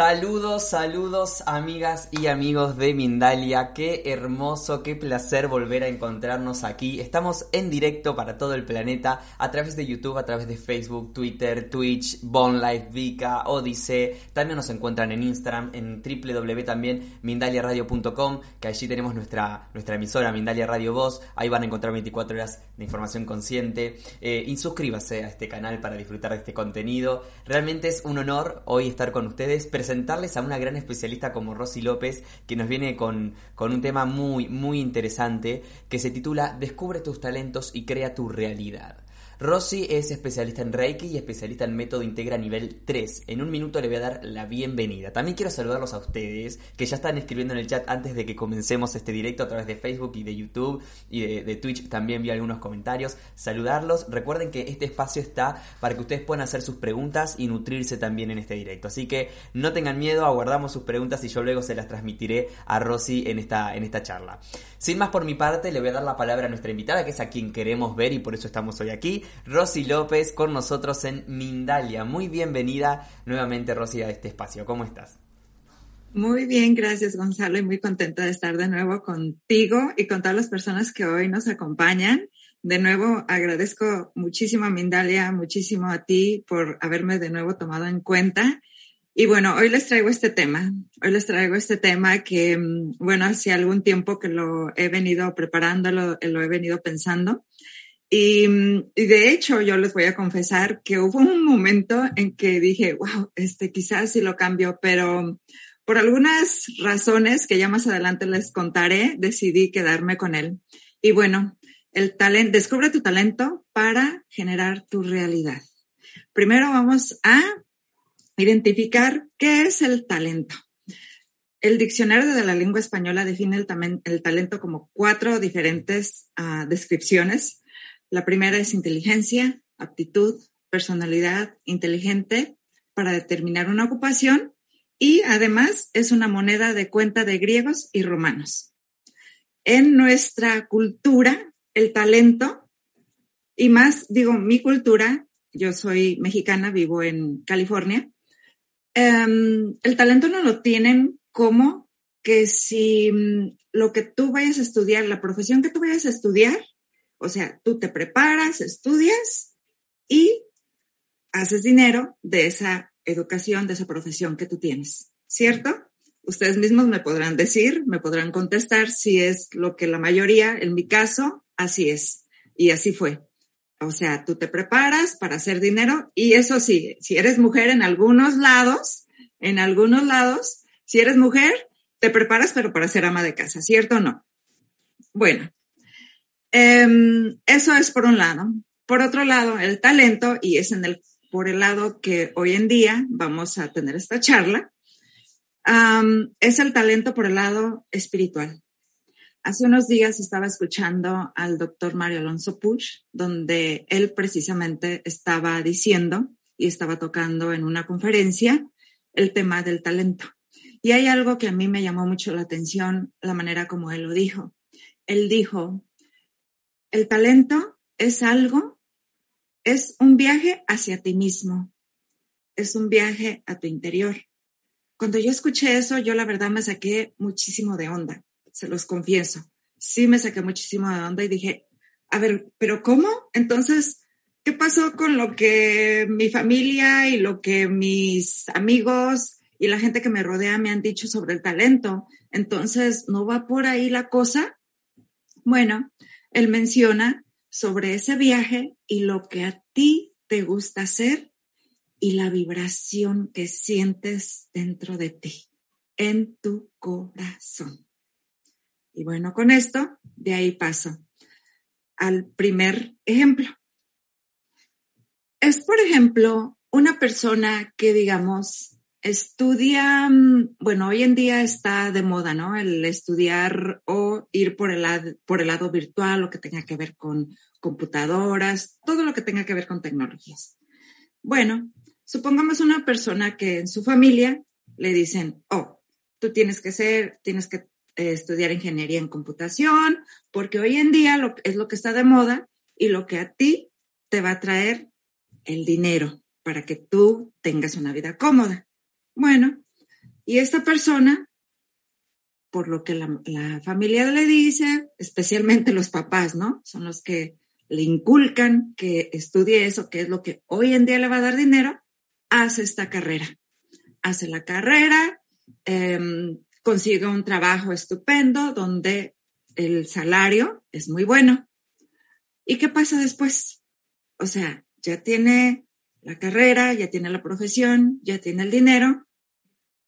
Saludos, saludos amigas y amigos de Mindalia, qué hermoso, qué placer volver a encontrarnos aquí. Estamos en directo para todo el planeta a través de YouTube, a través de Facebook, Twitter, Twitch, Bonlife, Vika, Odyssey. También nos encuentran en Instagram, en www también que allí tenemos nuestra, nuestra emisora Mindalia Radio Voz. Ahí van a encontrar 24 horas de información consciente. Eh, suscríbase a este canal para disfrutar de este contenido. Realmente es un honor hoy estar con ustedes presentarles a una gran especialista como Rosy López, que nos viene con, con un tema muy, muy interesante que se titula Descubre tus talentos y crea tu realidad. Rosy es especialista en Reiki y especialista en método Integra nivel 3. En un minuto le voy a dar la bienvenida. También quiero saludarlos a ustedes que ya están escribiendo en el chat antes de que comencemos este directo a través de Facebook y de YouTube y de, Twitch. También vi algunos comentarios. Saludarlos. Recuerden que este espacio está para que ustedes puedan hacer sus preguntas y nutrirse también en este directo. Así que no tengan miedo, aguardamos sus preguntas y yo luego se las transmitiré a Rosy en esta, en esta charla. Sin más por mi parte, le voy a dar la palabra a nuestra invitada, que es a quien queremos ver y por eso estamos hoy aquí. Rosy López con nosotros en Mindalia. Muy bienvenida nuevamente, Rosy, a este espacio. ¿Cómo estás? Muy bien, gracias Gonzalo y muy contenta de estar de nuevo contigo y con todas las personas que hoy nos acompañan. De nuevo agradezco muchísimo a Mindalia, muchísimo a ti por haberme de nuevo tomado en cuenta. Y bueno, hoy les traigo este tema. Hoy les traigo este tema que, mm, bueno, hace algún tiempo que lo he venido preparando, lo, lo he venido pensando. Y, y, de hecho, yo les voy a confesar que hubo un momento en que dije, wow, este quizás sí lo cambio, pero por algunas razones que ya más adelante les contaré, decidí quedarme con él. Y bueno, el talento, descubre tu talento para generar tu realidad. Primero vamos a identificar qué es el talento. El diccionario de la lengua española define el, el talento como cuatro diferentes uh, descripciones la primera es inteligencia, aptitud, personalidad inteligente para determinar una ocupación y además es una moneda de cuenta de griegos y romanos. En nuestra cultura, el talento, y más digo mi cultura, yo soy mexicana, vivo en California, um, el talento no lo tienen como que si mm, lo que tú vayas a estudiar, la profesión que tú vayas a estudiar, o sea, tú te preparas, estudias y haces dinero de esa educación, de esa profesión que tú tienes, ¿cierto? Ustedes mismos me podrán decir, me podrán contestar si es lo que la mayoría, en mi caso, así es. Y así fue. O sea, tú te preparas para hacer dinero y eso sí, si eres mujer en algunos lados, en algunos lados, si eres mujer, te preparas pero para ser ama de casa, ¿cierto o no? Bueno, Em, eso es por un lado. Por otro lado, el talento, y es en el, por el lado que hoy en día vamos a tener esta charla, es el talento por el lado espiritual. Hace unos días estaba escuchando al doctor Mario Alonso Puch, donde él precisamente estaba diciendo y estaba tocando en una conferencia el tema del talento. Y hay algo que a mí me llamó mucho la atención, la manera como él lo dijo. Él dijo el talento es algo, es un viaje hacia ti mismo, es un viaje a tu interior. Cuando yo escuché eso, yo la verdad me saqué muchísimo de onda, se los confieso. Sí me saqué muchísimo de onda y dije, a ver, pero ¿cómo? Entonces, ¿qué pasó con lo que mi familia y lo que mis amigos y la gente que me rodea me han dicho sobre el talento? Entonces, ¿no va por ahí la cosa? Bueno, él menciona sobre ese viaje y lo que a ti te gusta hacer y la vibración que sientes dentro de ti, en tu corazón. Y bueno, con esto, de ahí paso al primer ejemplo. Es, por ejemplo, una persona que, digamos, Estudia, bueno, hoy en día está de moda, ¿no? El estudiar o ir por el, lado, por el lado virtual, lo que tenga que ver con computadoras, todo lo que tenga que ver con tecnologías. Bueno, supongamos una persona que en su familia le dicen, oh, tú tienes que ser, tienes que eh, estudiar ingeniería en computación, porque hoy en día lo, es lo que está de moda y lo que a ti te va a traer el dinero para que tú tengas una vida cómoda. Bueno, Y esta persona, por lo que la, familia le dice, especialmente los papás, ¿no? Son los que le inculcan que estudie eso, que es lo que hoy en día le va a dar dinero, hace esta carrera. Hace la carrera, eh, consigue un trabajo estupendo donde el salario es muy bueno. ¿Y qué pasa después? O sea, ya tiene la carrera, ya tiene la profesión, ya tiene el dinero,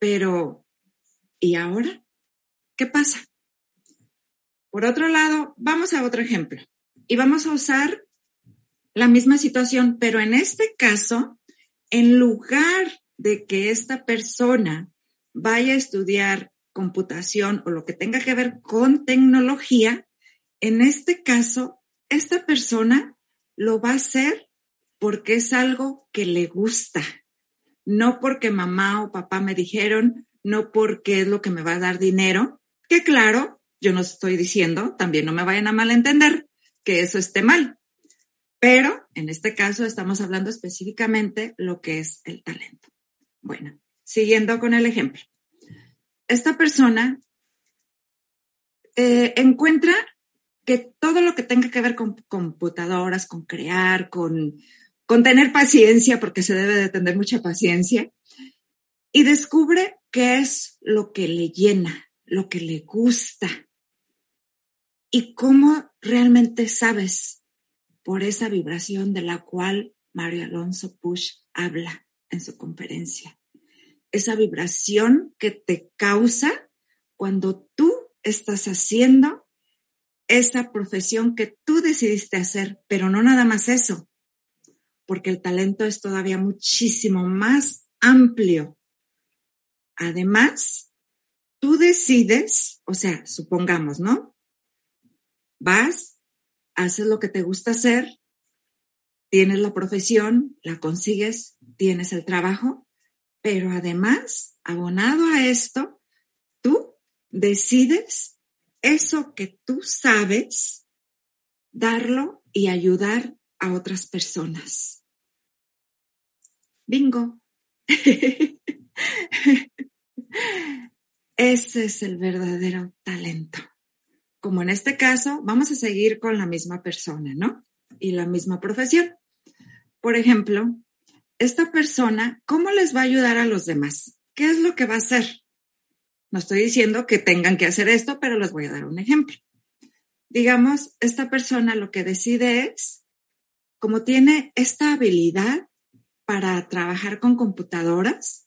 pero ¿y ahora? ¿Qué pasa? Por otro lado, vamos a otro ejemplo y vamos a usar la misma situación, pero en este caso, en lugar de que esta persona vaya a estudiar computación o lo que tenga que ver con tecnología, en este caso, esta persona lo va a hacer porque es algo que le gusta, no porque mamá o papá me dijeron, no porque es lo que me va a dar dinero, que claro, yo no estoy diciendo, también no me vayan a malentender que eso esté mal, pero en este caso estamos hablando específicamente lo que es el talento. Bueno, siguiendo con el ejemplo esta persona eh, encuentra que todo lo que tenga que ver con computadoras, con crear, con, con tener paciencia, porque se debe de tener mucha paciencia, y descubre qué es lo que le llena, lo que le gusta, y cómo realmente sabes por esa vibración de la cual Mario Alonso Push habla en su conferencia. Esa vibración que te causa cuando tú estás haciendo esa profesión que tú decidiste hacer, pero no nada más eso, porque el talento es todavía muchísimo más amplio. Además, tú decides, o sea, supongamos, ¿no? Vas, haces lo que te gusta hacer, tienes la profesión, la consigues, tienes el trabajo, pero además, abonado a esto, tú decides eso que tú sabes, darlo y ayudar a otras personas. Bingo. Ese es el verdadero talento. Como en este caso, vamos a seguir con la misma persona, ¿no? Y la misma profesión. Por ejemplo, esta persona, ¿cómo les va a ayudar a los demás? ¿Qué es lo que va a hacer? No estoy diciendo que tengan que hacer esto, pero les voy a dar un ejemplo. Digamos, esta persona lo que decide es, como tiene esta habilidad para trabajar con computadoras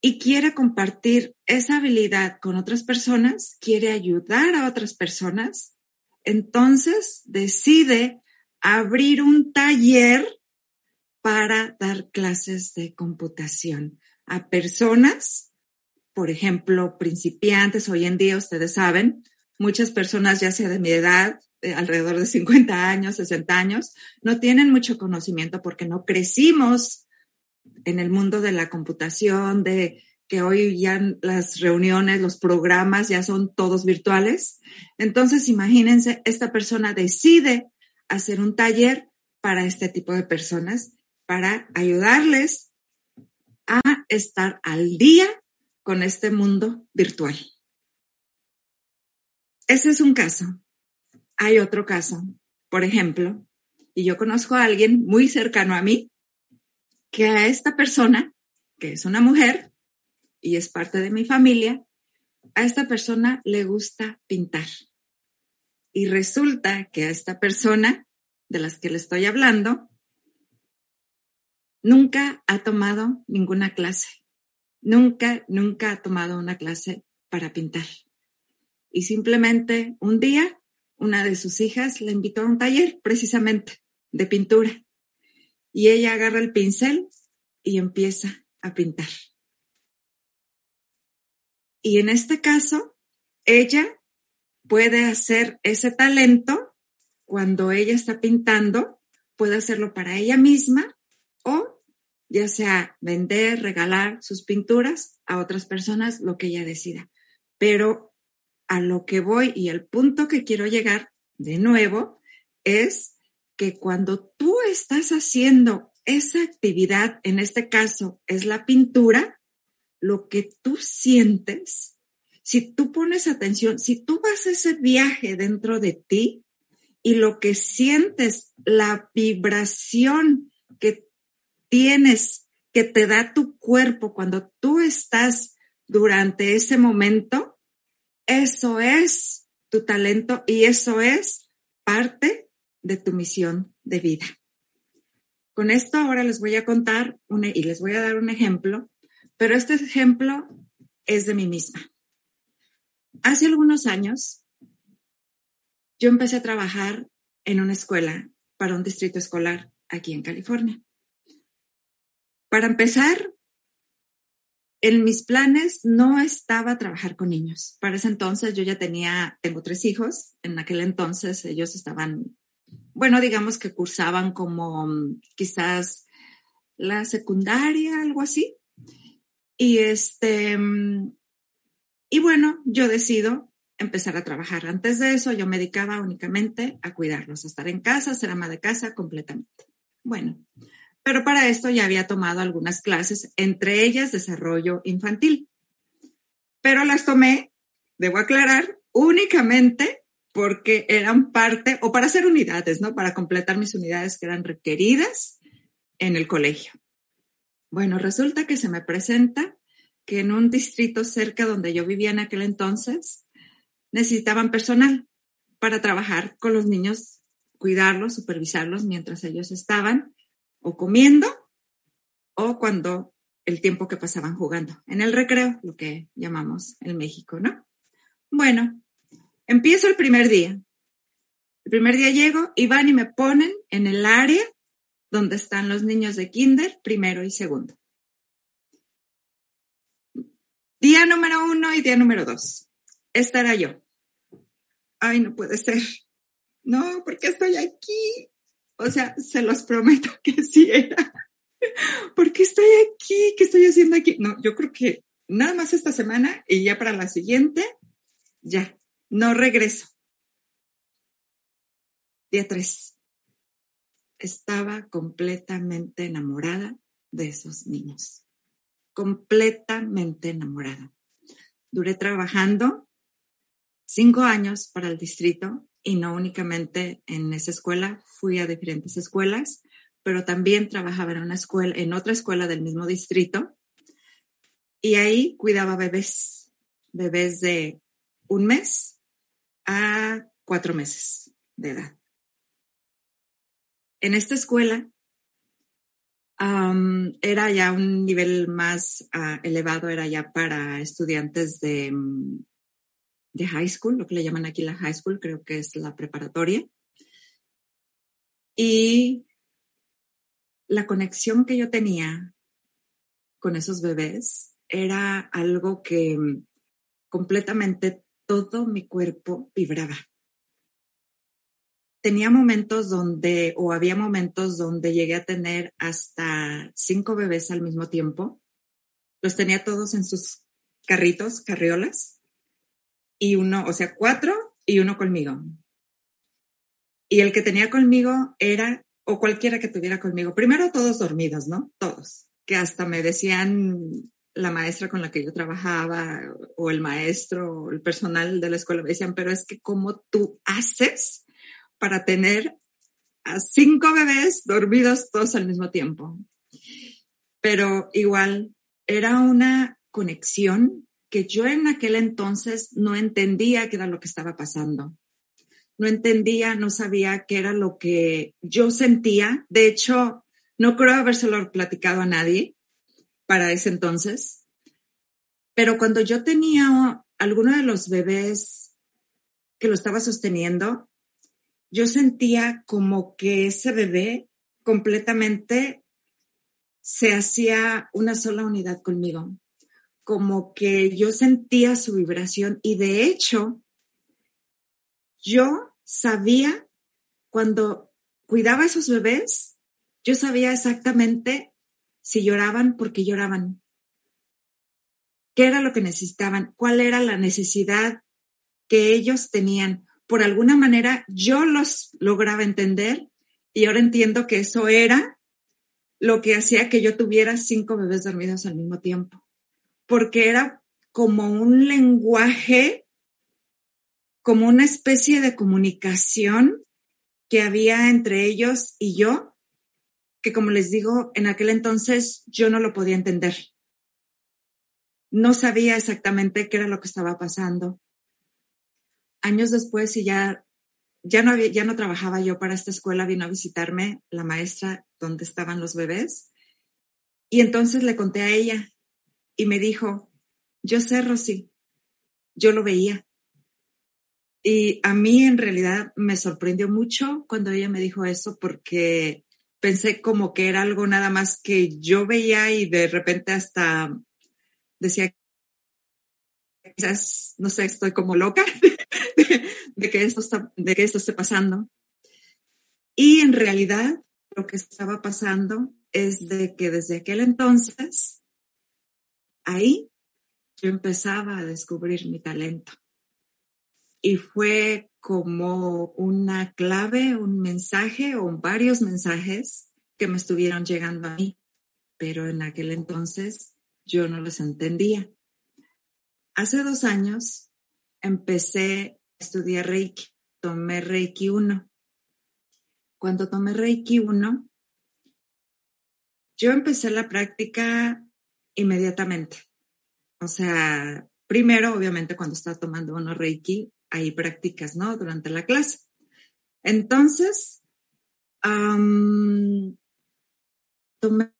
y quiere compartir esa habilidad con otras personas, quiere ayudar a otras personas, entonces decide abrir un taller para dar clases de computación a personas, por ejemplo, principiantes. Hoy en día, ustedes saben, muchas personas, ya sea de mi edad, alrededor de 50 años, 60 años, no tienen mucho conocimiento porque no crecimos en el mundo de la computación, de que hoy ya las reuniones, los programas ya son todos virtuales. Entonces, imagínense, esta persona decide hacer un taller para este tipo de personas para ayudarles a estar al día con este mundo virtual. Ese es un caso. Hay otro caso, por ejemplo, y yo conozco a alguien muy cercano a mí, que a esta persona, que es una mujer y es parte de mi familia, a esta persona le gusta pintar. Y resulta que a esta persona de las que le estoy hablando, nunca ha tomado ninguna clase. Nunca, nunca ha tomado una clase para pintar. Y simplemente un día, una de sus hijas le invitó a un taller precisamente de pintura. Y ella agarra el pincel y empieza a pintar. Y en este caso, ella puede hacer ese talento cuando ella está pintando, puede hacerlo para ella misma o ya sea vender, regalar sus pinturas a otras personas, lo que ella decida. Pero a lo que voy y el punto que quiero llegar de nuevo es que cuando tú estás haciendo esa actividad, en este caso es la pintura, lo que tú sientes, si tú pones atención, si tú vas a ese viaje dentro de ti y lo que sientes, la vibración que tienes, que te da tu cuerpo cuando tú estás durante ese momento, eso es tu talento y eso es parte de tu misión de vida. Con esto ahora les voy a contar y les voy a dar un ejemplo, pero este ejemplo es de mí misma. Hace algunos años, yo empecé a trabajar en una escuela para un distrito escolar aquí en California. Para empezar, en mis planes no estaba trabajar con niños. Para ese entonces yo ya tenía, tengo tres hijos. En aquel entonces ellos estaban, bueno, digamos que cursaban como mm, quizás la secundaria, algo así. Y este, mm, y bueno, yo decido empezar a trabajar. Antes de eso yo me dedicaba únicamente a cuidarlos, a estar en casa, ser ama de casa completamente. Bueno, pero para esto ya había tomado algunas clases, entre ellas desarrollo infantil. Pero las tomé, debo aclarar, únicamente porque eran parte, o para hacer unidades, ¿no? Para completar mis unidades que eran requeridas en el colegio. Bueno, resulta que se me presenta que en un distrito cerca donde yo vivía en aquel entonces, necesitaban personal para trabajar con los niños, cuidarlos, supervisarlos mientras ellos estaban o comiendo o cuando el tiempo que pasaban jugando, en el recreo, lo que llamamos en México, ¿no? Bueno, empiezo el primer día. El primer día llego y van y me ponen en el área donde están los niños de kinder, primero y segundo. Día número uno y día número dos. Esta era yo. Ay, no puede ser. No, porque estoy aquí. O sea, se los prometo que sí era. ¿Por qué estoy aquí? ¿Qué estoy haciendo aquí? No, yo creo que nada más esta semana y ya para la siguiente, ya, no regreso. Día tres. Estaba completamente enamorada de esos niños. Completamente enamorada. Duré trabajando cinco años para el distrito y no únicamente en esa escuela, fui a diferentes escuelas, pero también trabajaba en una escuela, en otra escuela del mismo distrito y ahí cuidaba bebés, bebés de un mes a cuatro meses de edad. En esta escuela era ya un nivel más ah, elevado, era ya para estudiantes de mm, de high school, lo que le llaman aquí la high school, creo que es la preparatoria. Y la conexión que yo tenía con esos bebés era algo que completamente todo mi cuerpo vibraba. Tenía momentos donde, o había momentos donde llegué a tener hasta cinco bebés al mismo tiempo. Los tenía todos en sus carritos, carriolas y uno, o sea, cuatro y uno conmigo. Y el que tenía conmigo era, o cualquiera que tuviera conmigo, primero todos dormidos, ¿no? Todos, que hasta me decían la maestra con la que yo trabajaba o el maestro o el personal de la escuela, me decían, pero es que cómo tú haces para tener a cinco bebés dormidos todos al mismo tiempo. Pero igual era una conexión que yo en aquel entonces no entendía qué era lo que estaba pasando. No entendía, no sabía qué era lo que yo sentía. De hecho, no creo habérselo platicado a nadie para ese entonces. Pero cuando yo tenía alguno de los bebés que lo estaba sosteniendo, yo sentía como que ese bebé completamente se hacía una sola unidad conmigo como que yo sentía su vibración y de hecho yo sabía cuando cuidaba a esos bebés, yo sabía exactamente si lloraban, por qué lloraban, qué era lo que necesitaban, cuál era la necesidad que ellos tenían. Por alguna manera yo los lograba entender y ahora entiendo que eso era lo que hacía que yo tuviera cinco bebés dormidos al mismo tiempo porque era como un lenguaje, como una especie de comunicación que había entre ellos y yo, que como les digo, en aquel entonces yo no lo podía entender. No sabía exactamente qué era lo que estaba pasando. Años después, y ya, ya, no, ya no trabajaba yo para esta escuela, vino a visitarme la maestra donde estaban los bebés. Y entonces le conté a ella y me dijo, yo sé, Rosy, yo lo veía. Y a mí en realidad me sorprendió mucho cuando ella me dijo eso porque pensé como que era algo nada más que yo veía y de repente hasta decía, quizás, no sé, estoy como loca de, que esto está, de que esto esté pasando. Y en realidad lo que estaba pasando es de que desde aquel entonces, ahí yo empezaba a descubrir mi talento. Y fue como una clave, un mensaje o varios mensajes que me estuvieron llegando a mí, pero en aquel entonces yo no los entendía. Hace dos años empecé a estudiar Reiki, tomé Reiki 1. Cuando tomé Reiki 1, yo empecé la práctica inmediatamente. O sea, primero, obviamente, cuando estás tomando uno Reiki, hay prácticas, ¿no? Durante la clase. Entonces, tomé,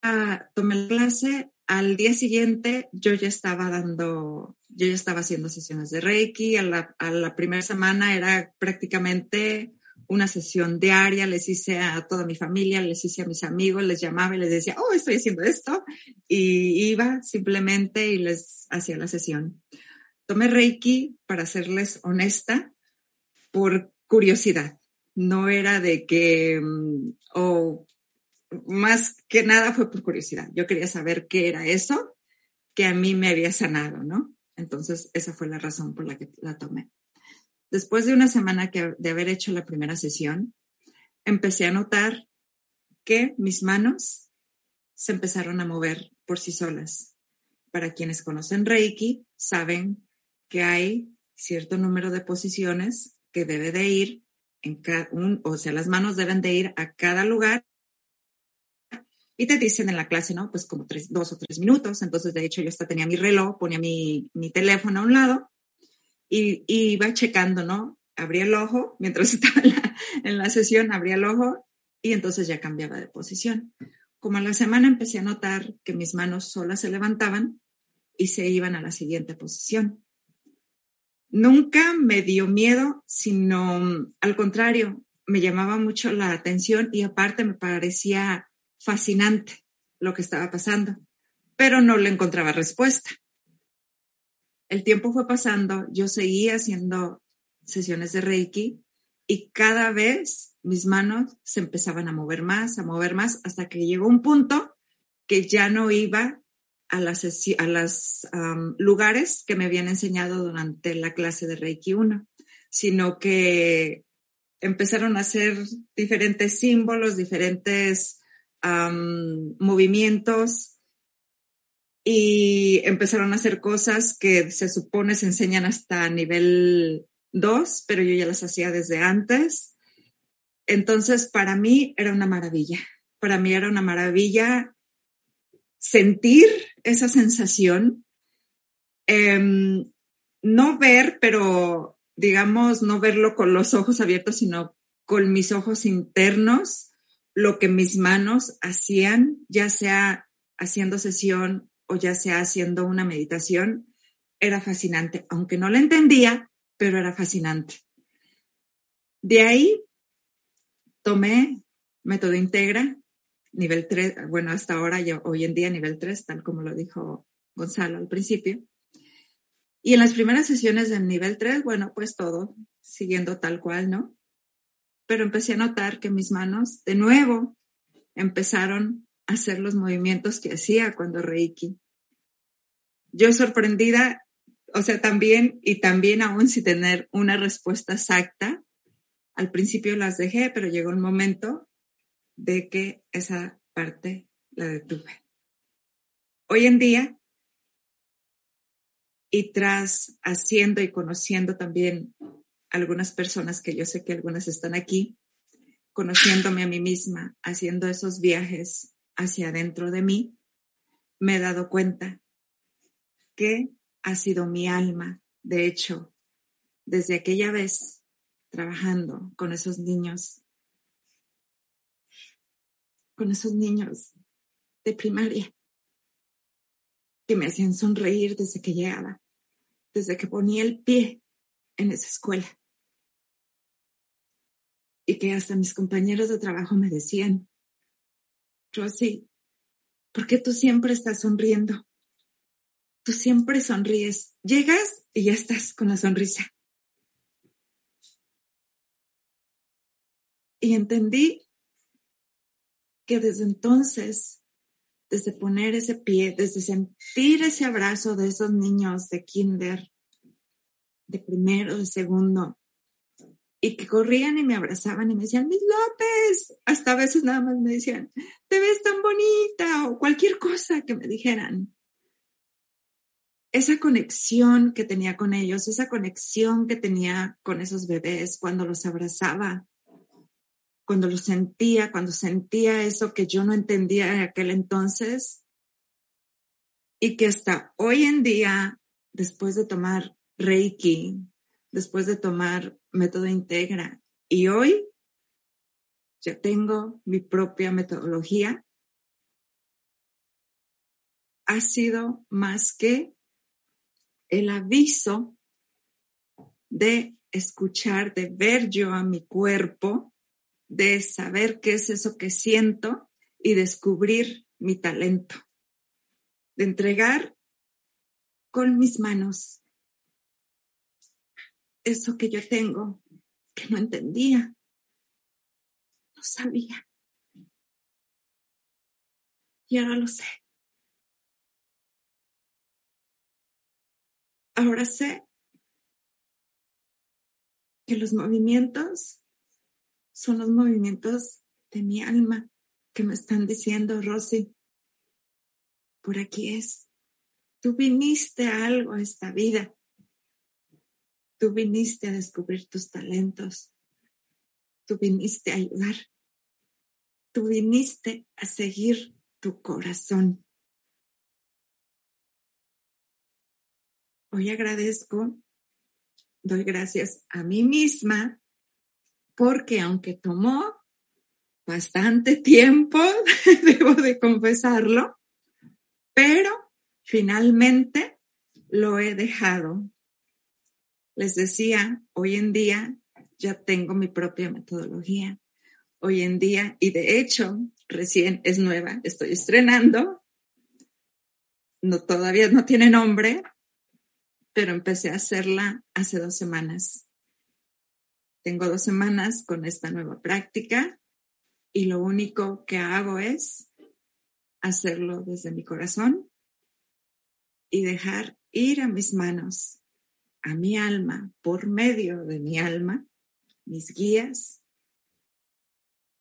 tomé la clase. Al día siguiente, yo ya estaba dando, yo ya estaba haciendo sesiones de Reiki. A la, a la primera semana era prácticamente una sesión diaria, les hice a toda mi familia, les hice a mis amigos, les llamaba y les decía, oh, estoy haciendo esto, y iba simplemente y les hacía la sesión. Tomé Reiki, para serles honesta, por curiosidad. No era de que, mm, o más que nada fue por curiosidad. Yo quería saber qué era eso que a mí me había sanado, ¿no? Entonces, esa fue la razón por la que la tomé. Después de una semana que, de haber hecho la primera sesión, empecé a notar que mis manos se empezaron a mover por sí solas. Para quienes conocen Reiki, saben que hay cierto número de posiciones que debe de ir en cada un, o sea, las manos deben de ir a cada lugar y te dicen en la clase, ¿no? Pues como tres, dos o tres minutos. Entonces, de hecho, yo hasta tenía mi reloj, ponía mi, mi teléfono a un lado y, iba checando, ¿no? Abría el ojo, mientras estaba en la, en la sesión, abría el ojo y entonces ya cambiaba de posición. Como a la semana empecé a notar que mis manos solas se levantaban y se iban a la siguiente posición nunca me dio miedo, sino al contrario, me llamaba mucho la atención y aparte me parecía fascinante lo que estaba pasando, pero no le encontraba respuesta. El tiempo fue pasando, yo seguía haciendo sesiones de Reiki y cada vez mis manos se empezaban a mover más, a mover más, hasta que llegó un punto que ya no iba a las, a las lugares que me habían enseñado durante la clase de Reiki 1, sino que empezaron a hacer diferentes símbolos, diferentes movimientos y empezaron a hacer cosas que se supone se enseñan hasta nivel 2, pero yo ya las hacía desde antes. Entonces, para mí era una maravilla. Para mí era una maravilla sentir esa sensación, em, no ver, pero digamos, no verlo con los ojos abiertos, sino con mis ojos internos, lo que mis manos hacían, ya sea haciendo sesión o ya sea haciendo una meditación, era fascinante, aunque no lo entendía, pero era fascinante. De ahí tomé método integra, nivel 3, bueno, hasta ahora, yo, hoy en día nivel 3, tal como lo dijo Gonzalo al principio. Y en las primeras sesiones del nivel 3, bueno, pues todo siguiendo tal cual, ¿no? Pero empecé a notar que mis manos, de nuevo, empezaron a hacer los movimientos que hacía cuando Reiki. Yo sorprendida, o sea, también, y también aún sin tener una respuesta exacta, al principio las dejé, pero llegó un momento de que esa parte la detuve. Hoy en día, y tras haciendo y conociendo también algunas personas que yo sé que algunas están aquí, conociéndome a mí misma, haciendo esos viajes hacia adentro de mí, me he dado cuenta que ha sido mi alma, de hecho, desde aquella vez trabajando con esos niños, con esos niños de primaria que me hacían sonreír desde que llegaba, desde que ponía el pie en esa escuela. Y que hasta mis compañeros de trabajo me decían, Rosy, ¿por qué tú siempre estás sonriendo? Tú siempre sonríes. Llegas y ya estás con la sonrisa. Y entendí que desde entonces desde poner ese pie, desde sentir ese abrazo de esos niños de kinder, de primero, de segundo, y que corrían y me abrazaban y me decían, mis López, hasta a veces nada más me decían, te ves tan bonita o cualquier cosa que me dijeran. Esa conexión que tenía con ellos, esa conexión que tenía con esos bebés cuando los abrazaba, cuando lo sentía, cuando sentía eso que yo no entendía en aquel entonces y que hasta hoy en día, después de tomar Reiki, después de tomar método integra y hoy ya tengo mi propia metodología, ha sido más que el aviso de escuchar, de ver yo a mi cuerpo de saber qué es eso que siento y descubrir mi talento, de entregar con mis manos eso que yo tengo, que no entendía, no sabía. Y ahora lo sé. Ahora sé que los movimientos son los movimientos de mi alma que me están diciendo, Rosy, por aquí es. Tú viniste a algo a esta vida. Tú viniste a descubrir tus talentos. Tú viniste a ayudar. Tú viniste a seguir tu corazón. Hoy agradezco, doy gracias a mí misma porque aunque tomó bastante tiempo, debo de confesarlo, pero finalmente lo he dejado. Les decía, hoy en día ya tengo mi propia metodología. Hoy en día, y de hecho, recién es nueva, estoy estrenando. No, todavía no tiene nombre, pero empecé a hacerla hace dos semanas. Tengo dos semanas con esta nueva práctica y lo único que hago es hacerlo desde mi corazón y dejar ir a mis manos, a mi alma, por medio de mi alma, mis guías,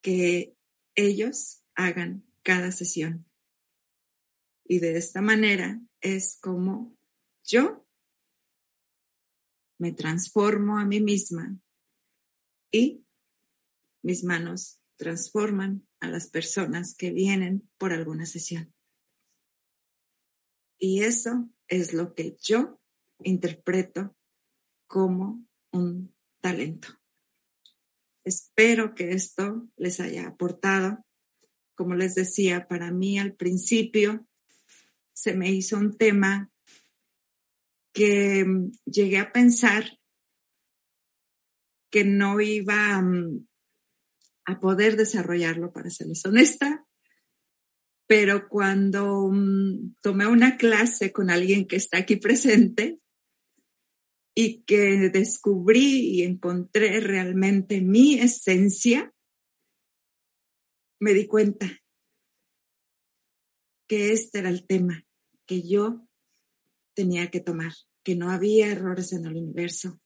que ellos hagan cada sesión. Y de esta manera es como yo me transformo a mí misma y mis manos transforman a las personas que vienen por alguna sesión. Y eso es lo que yo interpreto como un talento. Espero que esto les haya aportado. Como les decía, para mí al principio se me hizo un tema que llegué a pensar que no iba mm, a poder desarrollarlo, para serles honesta. Pero cuando mm, tomé una clase con alguien que está aquí presente y que descubrí y encontré realmente mi esencia, me di cuenta que este era el tema que yo tenía que tomar, que no había errores en el universo,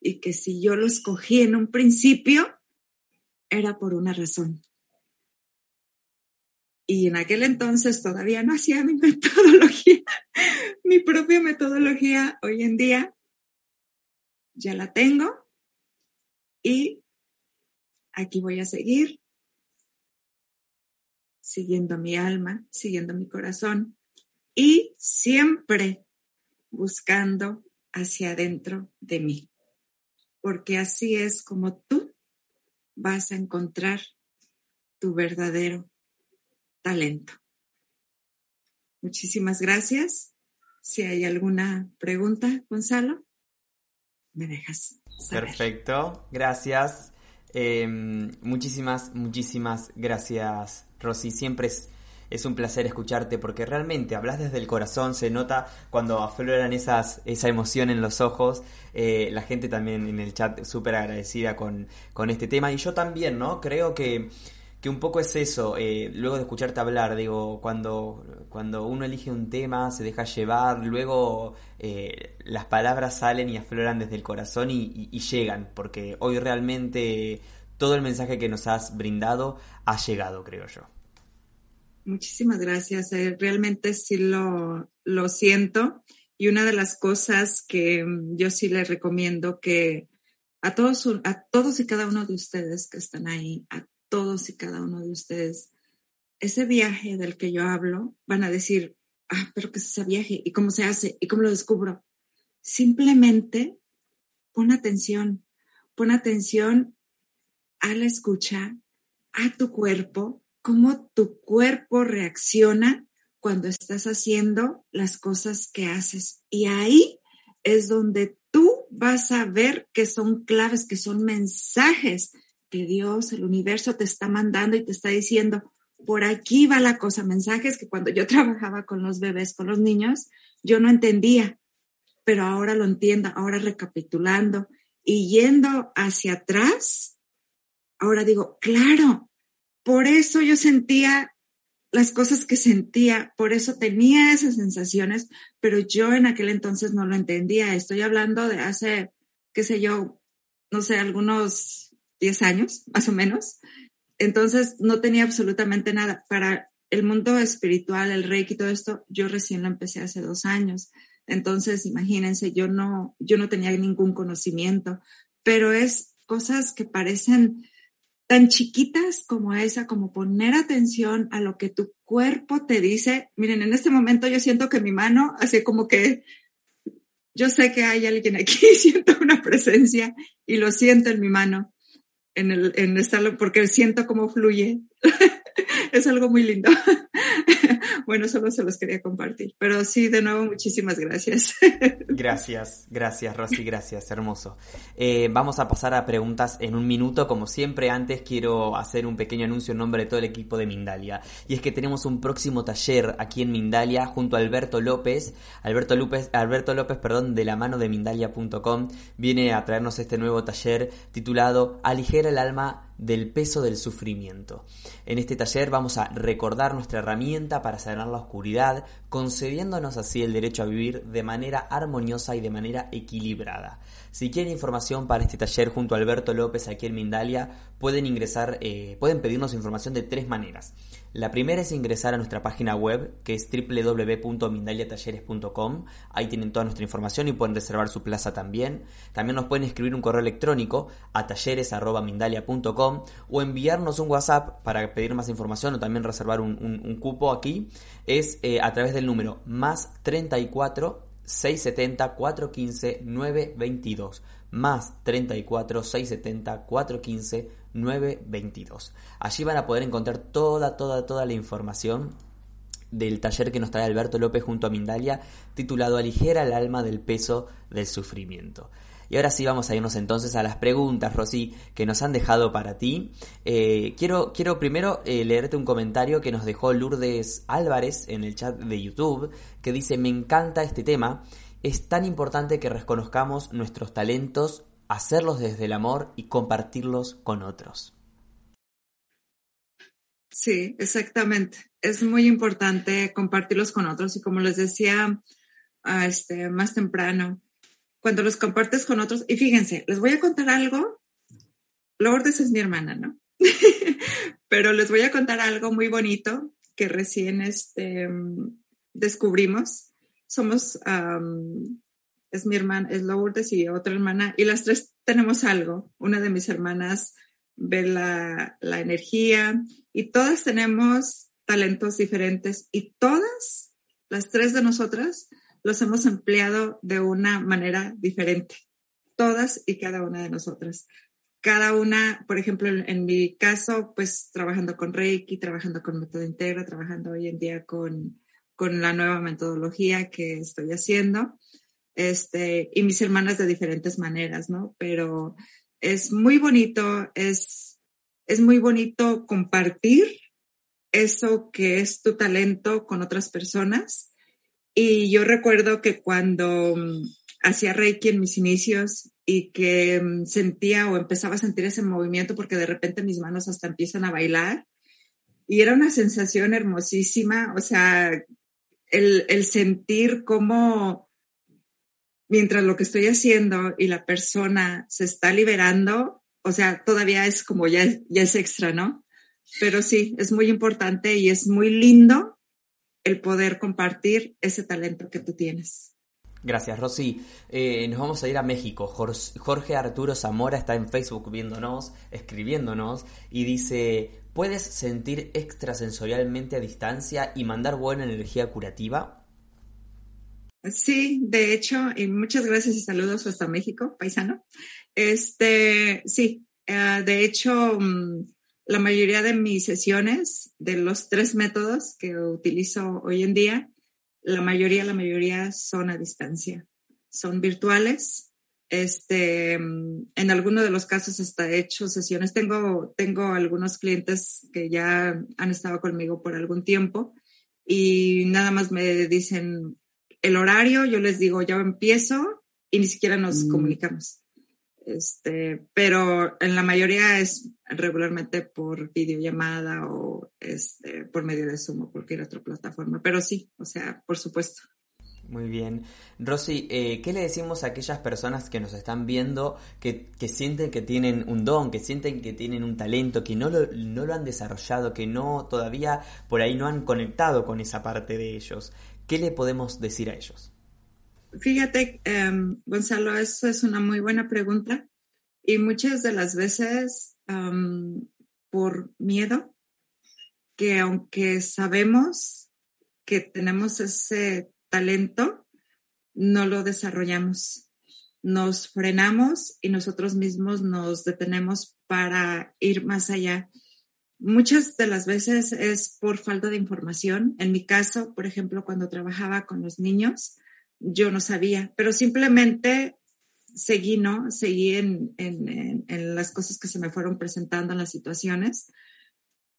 y que si yo lo escogí en un principio, era por una razón. Y en aquel entonces todavía no hacía mi metodología, mi propia metodología. Hoy en día ya la tengo y aquí voy a seguir siguiendo mi alma, siguiendo mi corazón y siempre buscando hacia adentro de mí, porque así es como tú vas a encontrar tu verdadero talento. Muchísimas gracias. Si hay alguna pregunta, Gonzalo, me dejas. Perfecto, gracias. Em, muchísimas, muchísimas gracias, Rosy. Siempre es, es, un placer escucharte porque realmente hablas desde el corazón, se nota cuando afloran esas, esa emoción en los ojos. Eh, la gente también en el chat súper agradecida con, con este tema y yo también, ¿no? Creo que que un poco es eso, eh, luego de escucharte hablar, digo, cuando, cuando uno elige un tema, se deja llevar, luego eh, las palabras salen y afloran desde el corazón y, llegan, porque hoy realmente todo el mensaje que nos has brindado ha llegado, creo yo. Muchísimas gracias, eh, realmente sí lo, lo siento y una de las cosas que mm, yo sí les recomiendo que a todos, a todos y cada uno de ustedes que están ahí, a todos y cada uno de ustedes, ese viaje del que yo hablo, van a decir, ah, pero ¿qué es ese viaje? ¿Y cómo se hace? ¿Y cómo lo descubro? Simplemente pon atención, pon atención a la escucha, a tu cuerpo, cómo tu cuerpo reacciona cuando estás haciendo las cosas que haces. Y ahí es donde tú vas a ver que son claves, que son mensajes que Dios, el universo te está mandando y te está diciendo, por aquí va la cosa, mensajes que cuando yo trabajaba con los bebés, con los niños, yo no entendía, pero ahora lo entiendo, ahora recapitulando y yendo hacia atrás, ahora digo, claro, por eso yo sentía las cosas que sentía, por eso tenía esas sensaciones, pero yo en aquel entonces no lo entendía. Estoy hablando de hace, qué sé yo, no sé, algunos 10 años, más o menos. Entonces no tenía absolutamente nada. Para el mundo espiritual, el reiki y todo esto, yo recién lo empecé hace dos años. Entonces, imagínense, yo no, yo no tenía ningún conocimiento, pero es cosas que parecen tan chiquitas como esa, como poner atención a lo que tu cuerpo te dice. Miren, en este momento yo siento que mi mano, así como que yo sé que hay alguien aquí, siento una presencia y lo siento en mi mano en, el, en estarlo, porque siento cómo fluye. es algo muy lindo. bueno, solo se los quería compartir. Pero sí, de nuevo, muchísimas gracias. gracias, gracias, Rosy, gracias, hermoso. Eh, vamos a pasar a preguntas en un minuto. Como siempre, antes quiero hacer un pequeño anuncio en nombre de todo el equipo de Mindalia. Y es que tenemos un próximo taller aquí en Mindalia junto a Alberto López. Alberto López, Alberto López, perdón, de la mano de Mindalia.com, viene a traernos este nuevo taller titulado Aligera el alma del peso del sufrimiento. En este taller vamos a recordar nuestra herramienta para sanar la oscuridad, concediéndonos así el derecho a vivir de manera armoniosa y de manera equilibrada. Si quieren información para este taller junto a Alberto López aquí en Mindalia, pueden ingresar, eh, pueden pedirnos información de tres maneras. La primera es ingresar a nuestra página web, que es www.mindaliatalleres.com. Ahí tienen toda nuestra información y pueden reservar su plaza también. También nos pueden escribir un correo electrónico a talleres.mindalia.com o enviarnos un WhatsApp para pedir más información o también reservar un, cupo aquí. Es eh, a través del número más 34 670 415 922 más 34 670 415 922. Allí van a poder encontrar toda, toda, toda la información del taller que nos trae Alberto López junto a Mindalia, titulado Aligera el alma del peso del sufrimiento. Y ahora sí vamos a irnos entonces a las preguntas, Rosy, que nos han dejado para ti. Eh, quiero, quiero primero eh, leerte un comentario que nos dejó Lourdes Álvarez en el chat de YouTube, que dice, me encanta este tema, es tan importante que reconozcamos nuestros talentos, hacerlos desde el amor y compartirlos con otros. Sí, exactamente. Es muy importante compartirlos con otros y como les decía ah, este, más temprano, cuando los compartes con otros. Y fíjense, les voy a contar algo. Lourdes es mi hermana, ¿no? Pero les voy a contar algo muy bonito que recién este, descubrimos. Somos, es mi hermana, es Lourdes y otra hermana, y las tres tenemos algo. Una de mis hermanas ve la, la energía y todas tenemos talentos diferentes y todas, las tres de nosotras, los hemos empleado de una manera diferente. Todas y cada una de nosotras cada una, por ejemplo, en, mi caso, pues trabajando con Reiki, trabajando con método integro, trabajando hoy en día con, con la nueva metodología que estoy haciendo, este, y mis hermanas de diferentes maneras, ¿no? Pero es muy bonito, es, es muy bonito compartir eso que es tu talento con otras personas. Y yo recuerdo que cuando mm, hacía Reiki en mis inicios, y que mm, sentía o empezaba a sentir ese movimiento porque de repente mis manos hasta empiezan a bailar. Y era una sensación hermosísima, o sea, el, el sentir cómo mientras lo que estoy haciendo y la persona se está liberando, o sea, todavía es como ya, ya es extra, ¿no? Pero sí, es muy importante y es muy lindo el poder compartir ese talento que tú tienes. Gracias, Rosy. Eh, nos vamos a ir a México. Jorge Arturo Zamora está en Facebook viéndonos, escribiéndonos y dice, ¿puedes sentir extrasensorialmente a distancia y mandar buena energía curativa? Sí, de hecho, y muchas gracias y saludos hasta México, paisano. Este, sí, eh, de hecho, mm, la mayoría de mis sesiones, de los tres métodos que utilizo hoy en día, la mayoría, la mayoría son a distancia, son virtuales. Este, en algunos de los casos está hecho sesiones. Tengo, tengo algunos clientes que ya han estado conmigo por algún tiempo y nada más me dicen el horario, yo les digo, ya empiezo y ni siquiera nos mm. comunicamos. Este, pero en la mayoría es regularmente por videollamada o este, por medio de Zoom o cualquier otra plataforma. Pero sí, o sea, por supuesto. Muy bien. Rosy, eh, ¿qué le decimos a aquellas personas que nos están viendo que, que, sienten que tienen un don, que sienten que tienen un talento, que no lo, no lo han desarrollado, que no todavía por ahí no han conectado con esa parte de ellos? ¿Qué le podemos decir a ellos? Fíjate, em, Gonzalo, eso es una muy buena pregunta y muchas de las veces por miedo, que aunque sabemos que tenemos ese talento, no lo desarrollamos. Nos frenamos y nosotros mismos nos detenemos para ir más allá. Muchas de las veces es por falta de información. En mi caso, por ejemplo, cuando trabajaba con los niños, yo no sabía, pero simplemente seguí, ¿no? Seguí en, en, las cosas que se me fueron presentando, en las situaciones.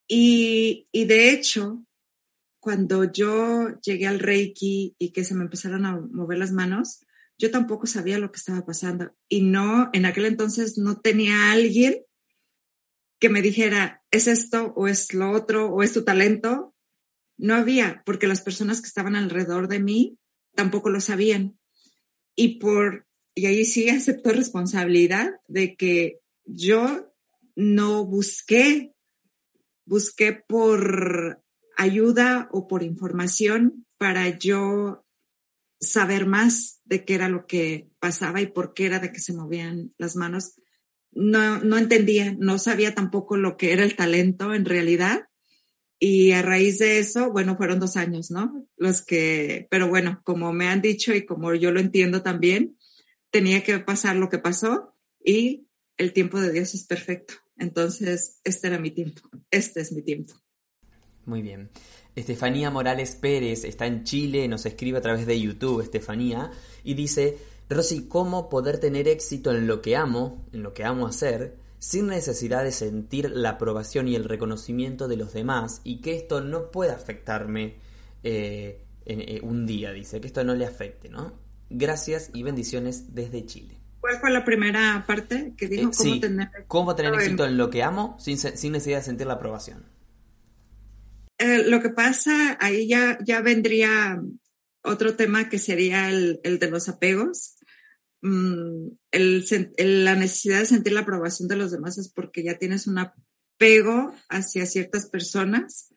Y, y de hecho, cuando yo llegué al Reiki y que se me empezaron a mover las manos, yo tampoco sabía lo que estaba pasando. Y no, en aquel entonces no tenía alguien que me dijera, es esto o es lo otro o es tu talento. No había, porque las personas que estaban alrededor de mí tampoco lo sabían. Y por, y ahí sí acepto responsabilidad de que yo no busqué, busqué por ayuda o por información para yo saber más de qué era lo que pasaba y por qué era de que se movían las manos. No, no entendía, no sabía tampoco lo que era el talento en realidad y a raíz de eso, bueno, fueron dos años, ¿no? Los que, pero bueno, como me han dicho y como yo lo entiendo también, tenía que pasar lo que pasó y el tiempo de Dios es perfecto. Entonces, este era mi tiempo. Este es mi tiempo. Muy bien. Estefanía Morales Pérez está en Chile, nos escribe a través de YouTube, Estefanía, y dice, Rosy, ¿cómo poder tener éxito en lo que amo, en lo que amo hacer, sin necesidad de sentir la aprobación y el reconocimiento de los demás y que esto no pueda afectarme eh, en, eh, un día, dice, que esto no le afecte, ¿no? Gracias y bendiciones desde Chile. ¿Cuál fue la primera parte que dijo? Eh, ¿Cómo, tener... ¿Cómo tener éxito en lo que amo sin, sin necesidad de sentir la aprobación? lo que pasa, ahí ya, ya vendría otro tema que sería el, el de los apegos. Mm, la necesidad de sentir la aprobación de los demás es porque ya tienes un apego hacia ciertas personas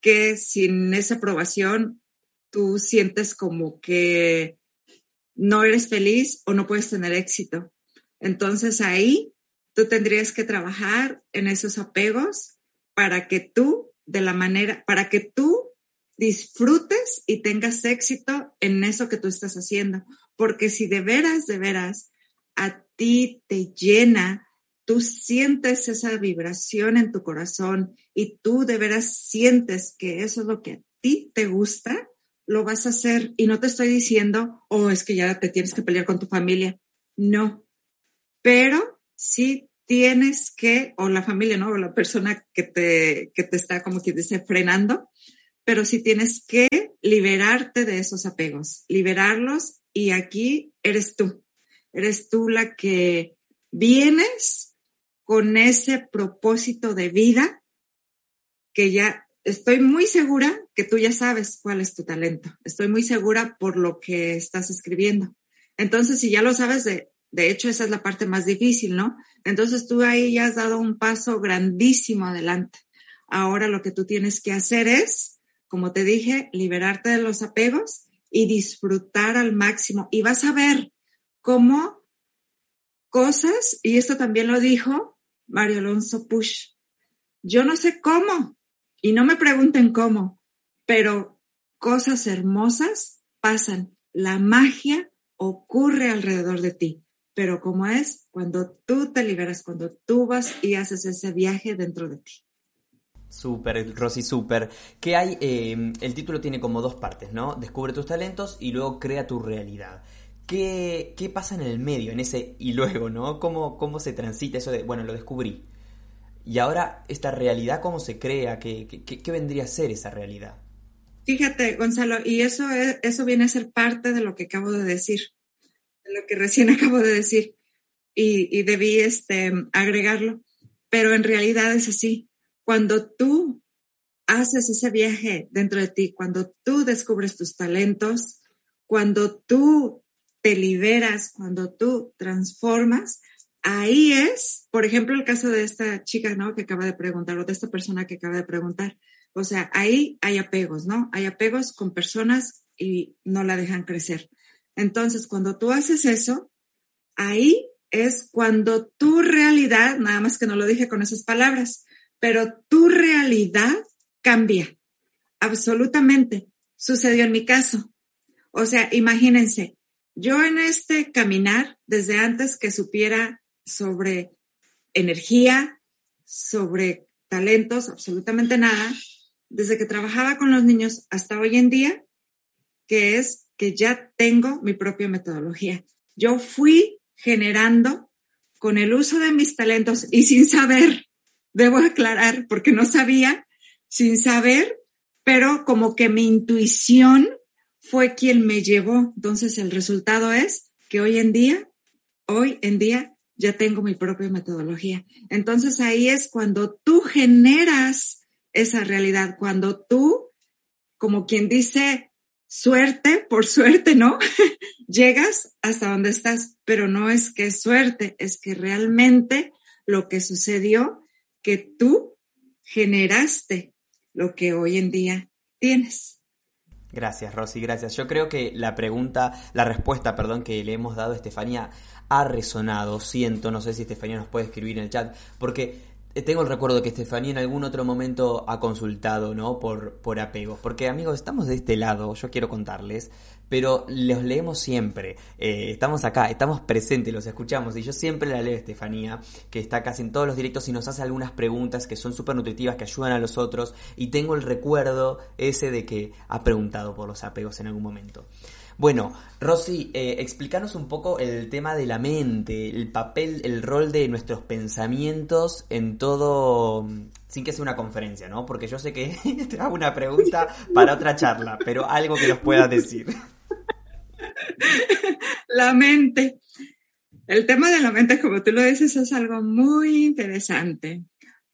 que sin esa aprobación tú sientes como que no eres feliz o no puedes tener éxito. Entonces ahí tú tendrías que trabajar en esos apegos para que tú, de la manera, para que tú disfrutes y tengas éxito en eso que tú estás haciendo. Porque si de veras, de veras, a ti te llena, tú sientes esa vibración en tu corazón y tú de veras sientes que eso es lo que a ti te gusta, lo vas a hacer. Y no te estoy diciendo, oh, es que ya te tienes que pelear con tu familia. No. Pero sí tienes que, o la familia, ¿no? O la persona que te, que te está como que dice frenando, pero sí tienes que liberarte de esos apegos, liberarlos y aquí eres tú. Eres tú la que vienes con ese propósito de vida que ya estoy muy segura que tú ya sabes cuál es tu talento. Estoy muy segura por lo que estás escribiendo. Entonces, si ya lo sabes, de, de hecho, esa es la parte más difícil, ¿no? Entonces tú ahí ya has dado un paso grandísimo adelante. Ahora lo que tú tienes que hacer es, como te dije, liberarte de los apegos y disfrutar al máximo. Y vas a ver cómo cosas, y esto también lo dijo Mario Alonso Push, yo no sé cómo, y no me pregunten cómo, pero cosas hermosas pasan. La magia ocurre alrededor de ti pero como es cuando tú te liberas, cuando tú vas y haces ese viaje dentro de ti. Súper, Rosy, súper. ¿Qué hay? Em, el título tiene como dos partes, ¿no? Descubre tus talentos y luego crea tu realidad. ¿Qué, qué pasa en el medio, en ese y luego, ¿no? ¿Cómo, ¿Cómo se transita eso de, bueno, lo descubrí? Y ahora, esta realidad, ¿cómo se crea? ¿Qué, qué, vendría a ser esa realidad? Fíjate, Gonzalo, y eso, eso viene a ser parte de lo que acabo de decir lo que recién acabo de decir y, debí este, agregarlo, pero en realidad es así. Cuando tú haces ese viaje dentro de ti, cuando tú descubres tus talentos, cuando tú te liberas, cuando tú transformas, ahí es, por ejemplo, el caso de esta chica, ¿no? Que acaba de preguntar, o de esta persona que acaba de preguntar. O sea, ahí hay apegos, ¿no? Hay apegos con personas y no la dejan crecer. Entonces, cuando tú haces eso, ahí es cuando tu realidad, nada más que no lo dije con esas palabras, pero tu realidad cambia. Absolutamente. Sucedió en mi caso. O sea, imagínense, yo en este caminar, desde antes que supiera sobre energía, sobre talentos, absolutamente nada, desde que trabajaba con los niños hasta hoy en día, que es que ya tengo mi propia metodología. Yo fui generando con el uso de mis talentos y sin saber, debo aclarar, porque no sabía, sin saber, pero como que mi intuición fue quien me llevó. Entonces el resultado es que hoy en día, hoy en día ya tengo mi propia metodología. Entonces ahí es cuando tú generas esa realidad, cuando tú, como quien dice, suerte, por suerte, ¿no? Llegas hasta donde estás, pero no es que suerte, es que realmente lo que sucedió, que tú generaste lo que hoy en día tienes. Gracias, Rosy, gracias. Yo creo que la pregunta, la respuesta, perdón, que le hemos dado a Estefanía ha resonado, siento, no sé si Estefanía nos puede escribir en el chat, porque tengo el recuerdo que Estefanía en algún otro momento ha consultado, ¿no? Por, por. Porque, amigos, estamos de este lado, yo quiero contarles, pero los leemos siempre. Eh, estamos acá, estamos presentes, los escuchamos. Y yo siempre la leo Estefanía, que está casi en todos los directos y nos hace algunas preguntas que son súper nutritivas, que ayudan a los otros. Y tengo el recuerdo ese de que ha preguntado por los apegos en algún momento. Bueno, Rosy, eh, explícanos un poco el tema de la mente, el papel, el rol de nuestros pensamientos en todo, sin que sea una conferencia, ¿no? Porque yo sé que te hago una pregunta para otra charla, pero algo que nos puedas decir. La mente. El tema de la mente, como tú lo dices, es algo muy interesante,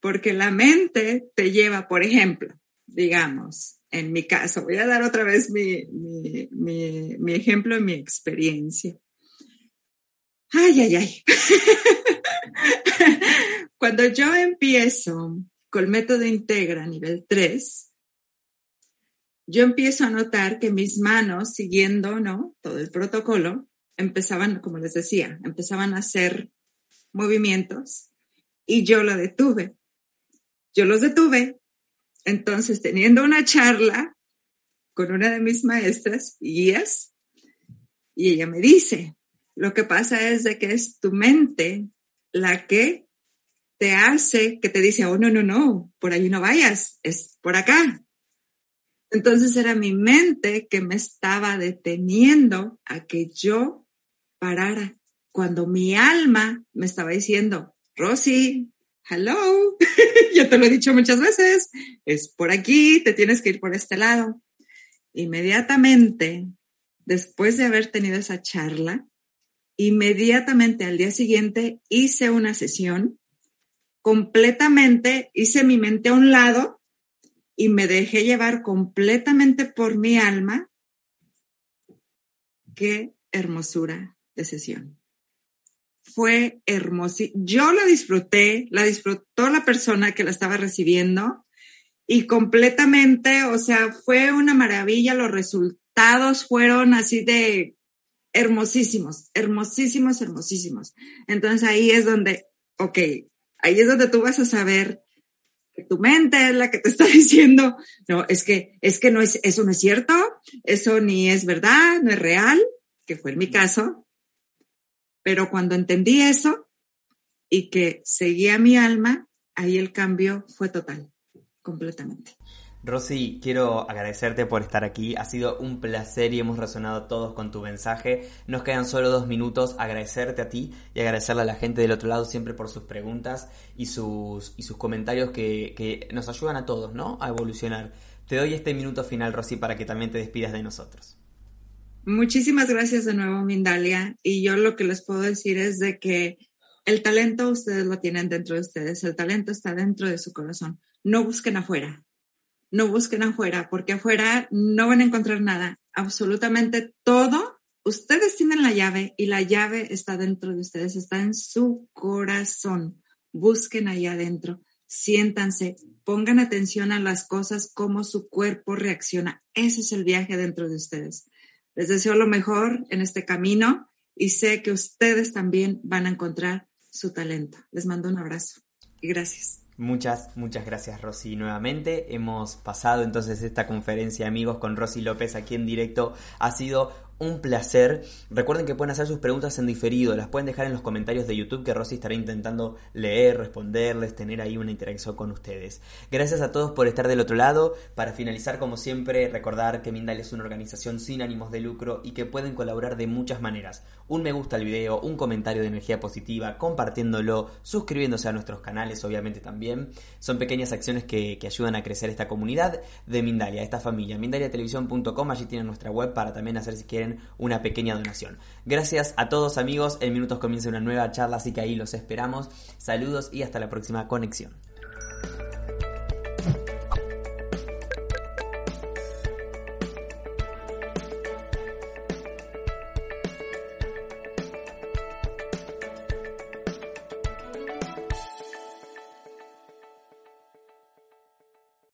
porque la mente te lleva, por ejemplo, digamos, en mi caso. Voy a dar otra vez mi, mi, ejemplo y mi experiencia. Ay, ay, ay. Cuando yo empiezo con el método Integra nivel 3, yo empiezo a notar que mis manos, siguiendo, ¿no? Todo el protocolo, empezaban, como les decía, empezaban a hacer movimientos y yo lo detuve. Yo los detuve. Entonces, teniendo una charla con una de mis maestras, guías, y ella me dice, lo que pasa es de que es tu mente la que te hace, que te dice, oh, no, no, no, por ahí no vayas, es por acá. Entonces era mi mente que me estaba deteniendo a que yo parara. Cuando mi alma me estaba diciendo, Rosy, hello, ya te lo he dicho muchas veces, es por aquí, te tienes que ir por este lado. Inmediatamente, después de haber tenido esa charla, inmediatamente al día siguiente hice una sesión, completamente hice mi mente a un lado y me dejé llevar completamente por mi alma. Qué hermosura de sesión. Fue hermosa. Yo la disfruté, la disfrutó la persona que la estaba recibiendo y completamente, o sea, fue una maravilla. Los resultados fueron así de hermosísimos, hermosísimos, hermosísimos. Entonces ahí es donde, ok, ahí es donde tú vas a saber que tu mente es la que te está diciendo, no, es que, es que no es, eso no es cierto, eso ni es verdad, no es real, que fue en mi caso. Pero cuando entendí eso y que seguía mi alma, ahí el cambio fue total, completamente. Rosy, quiero agradecerte por estar aquí. Ha sido un placer y hemos resonado todos con tu mensaje. Nos quedan solo dos minutos. Agradecerte a ti y agradecerle a la gente del otro lado siempre por sus preguntas y sus, y sus comentarios que, que nos ayudan a todos, ¿no? A evolucionar. Te doy este minuto final, Rosy, para que también te despidas de nosotros. Muchísimas gracias de nuevo, Mindalia. Y yo lo que les puedo decir es de que el talento ustedes lo tienen dentro de ustedes. El talento está dentro de su corazón. No busquen afuera no busquen afuera, porque afuera no van a encontrar nada. Absolutamente todo. Ustedes tienen la llave y la llave está dentro de ustedes, está en su corazón. Busquen allá adentro, siéntanse, pongan atención a las cosas, cómo su cuerpo reacciona. Ese es el viaje dentro de ustedes. Les deseo lo mejor en este camino y sé que ustedes también van a encontrar su talento. Les mando un abrazo y gracias. Muchas, muchas gracias Rosy nuevamente. Hemos pasado entonces esta conferencia amigos con Rosy López aquí en directo. Ha sido un placer. Recuerden que pueden hacer sus preguntas en diferido, las pueden dejar en los comentarios de YouTube que Rosy estará intentando leer, responderles, tener ahí una interacción con ustedes. Gracias a todos por estar del otro lado. Para finalizar, como siempre, recordar que Mindal es una organización sin ánimos de lucro y que pueden colaborar de muchas maneras. Un me gusta al video, un comentario de energía positiva, compartiéndolo, suscribiéndose a nuestros canales, obviamente también. Son pequeñas acciones que, que ayudan a crecer esta comunidad de Mindalia, esta familia. Mindaliatelevisión.com, allí tienen nuestra web para también hacer si quieren una pequeña donación. Gracias a todos amigos, en minutos comienza una nueva charla, así que ahí los esperamos. Saludos y hasta la próxima conexión.